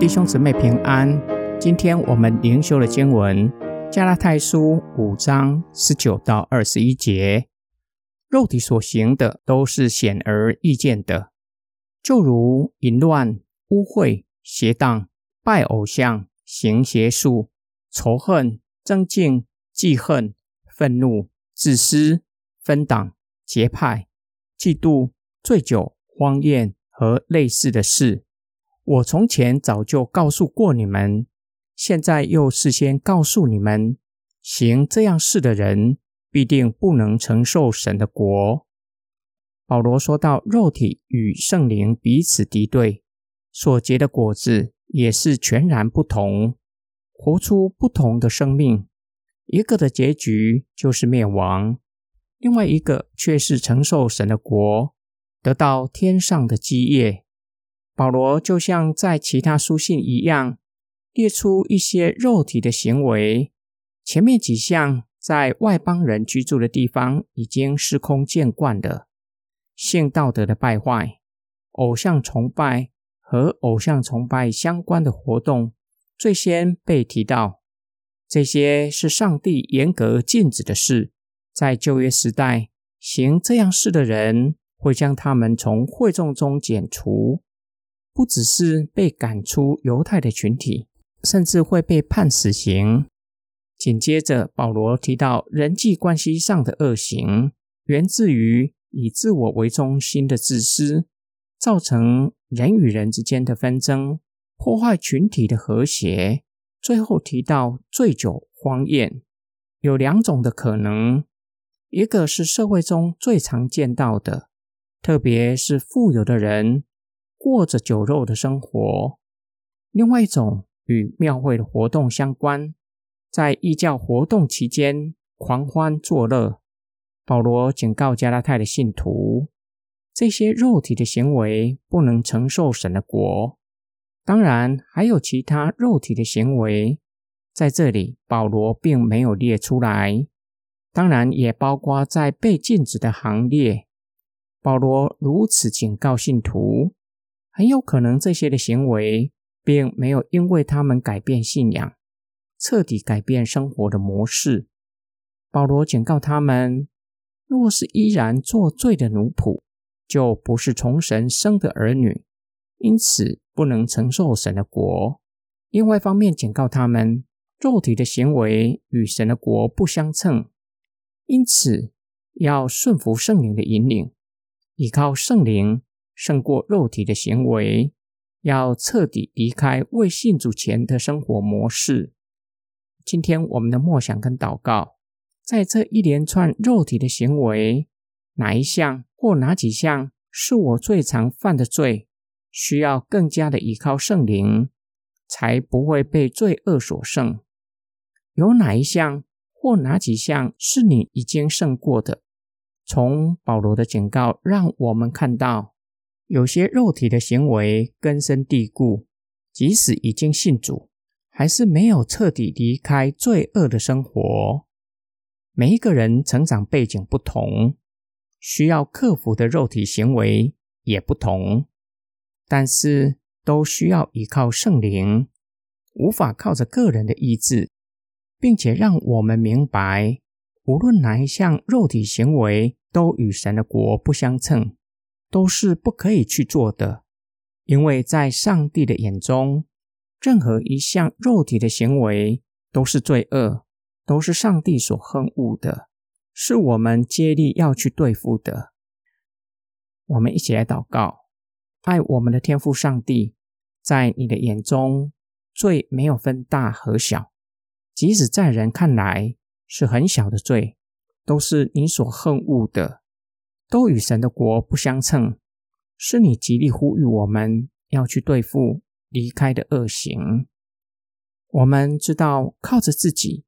弟兄姊妹平安。今天我们灵修的经文《加拉太书》五章十九到二十一节。肉体所行的都是显而易见的，就如淫乱、污秽、邪荡、拜偶像、行邪术、仇恨、争竞、记恨、愤怒、自私、分党、结派、嫉妒、醉酒、荒宴和类似的事。我从前早就告诉过你们，现在又事先告诉你们，行这样事的人。必定不能承受神的国。保罗说到，肉体与圣灵彼此敌对，所结的果子也是全然不同，活出不同的生命。一个的结局就是灭亡，另外一个却是承受神的国，得到天上的基业。保罗就像在其他书信一样，列出一些肉体的行为，前面几项。在外邦人居住的地方，已经司空见惯的性道德的败坏、偶像崇拜和偶像崇拜相关的活动，最先被提到。这些是上帝严格禁止的事。在旧约时代，行这样事的人会将他们从会众中剪除，不只是被赶出犹太的群体，甚至会被判死刑。紧接着，保罗提到人际关系上的恶行，源自于以自我为中心的自私，造成人与人之间的纷争，破坏群体的和谐。最后提到醉酒荒宴，有两种的可能：一个是社会中最常见到的，特别是富有的人过着酒肉的生活；另外一种与庙会的活动相关。在异教活动期间狂欢作乐，保罗警告加拉太的信徒，这些肉体的行为不能承受神的国。当然，还有其他肉体的行为，在这里保罗并没有列出来。当然，也包括在被禁止的行列。保罗如此警告信徒，很有可能这些的行为并没有因为他们改变信仰。彻底改变生活的模式。保罗警告他们：若是依然做罪的奴仆，就不是从神生的儿女，因此不能承受神的国。另外一方面，警告他们：肉体的行为与神的国不相称，因此要顺服圣灵的引领，依靠圣灵胜过肉体的行为，要彻底离开未信主前的生活模式。今天我们的默想跟祷告，在这一连串肉体的行为，哪一项或哪几项是我最常犯的罪？需要更加的依靠圣灵，才不会被罪恶所胜。有哪一项或哪几项是你已经胜过的？从保罗的警告，让我们看到，有些肉体的行为根深蒂固，即使已经信主。还是没有彻底离开罪恶的生活。每一个人成长背景不同，需要克服的肉体行为也不同，但是都需要依靠圣灵，无法靠着个人的意志，并且让我们明白，无论哪一项肉体行为都与神的国不相称，都是不可以去做的，因为在上帝的眼中。任何一项肉体的行为都是罪恶，都是上帝所恨恶的，是我们接力要去对付的。我们一起来祷告：爱我们的天父上帝，在你的眼中，罪没有分大和小，即使在人看来是很小的罪，都是你所恨恶的，都与神的国不相称，是你极力呼吁我们要去对付。离开的恶行，我们知道靠着自己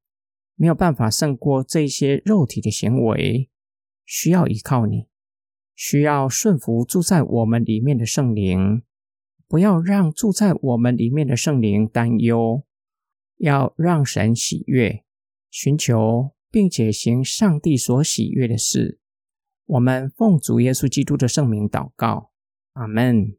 没有办法胜过这些肉体的行为，需要依靠你，需要顺服住在我们里面的圣灵，不要让住在我们里面的圣灵担忧，要让神喜悦，寻求并且行上帝所喜悦的事。我们奉主耶稣基督的圣名祷告，阿门。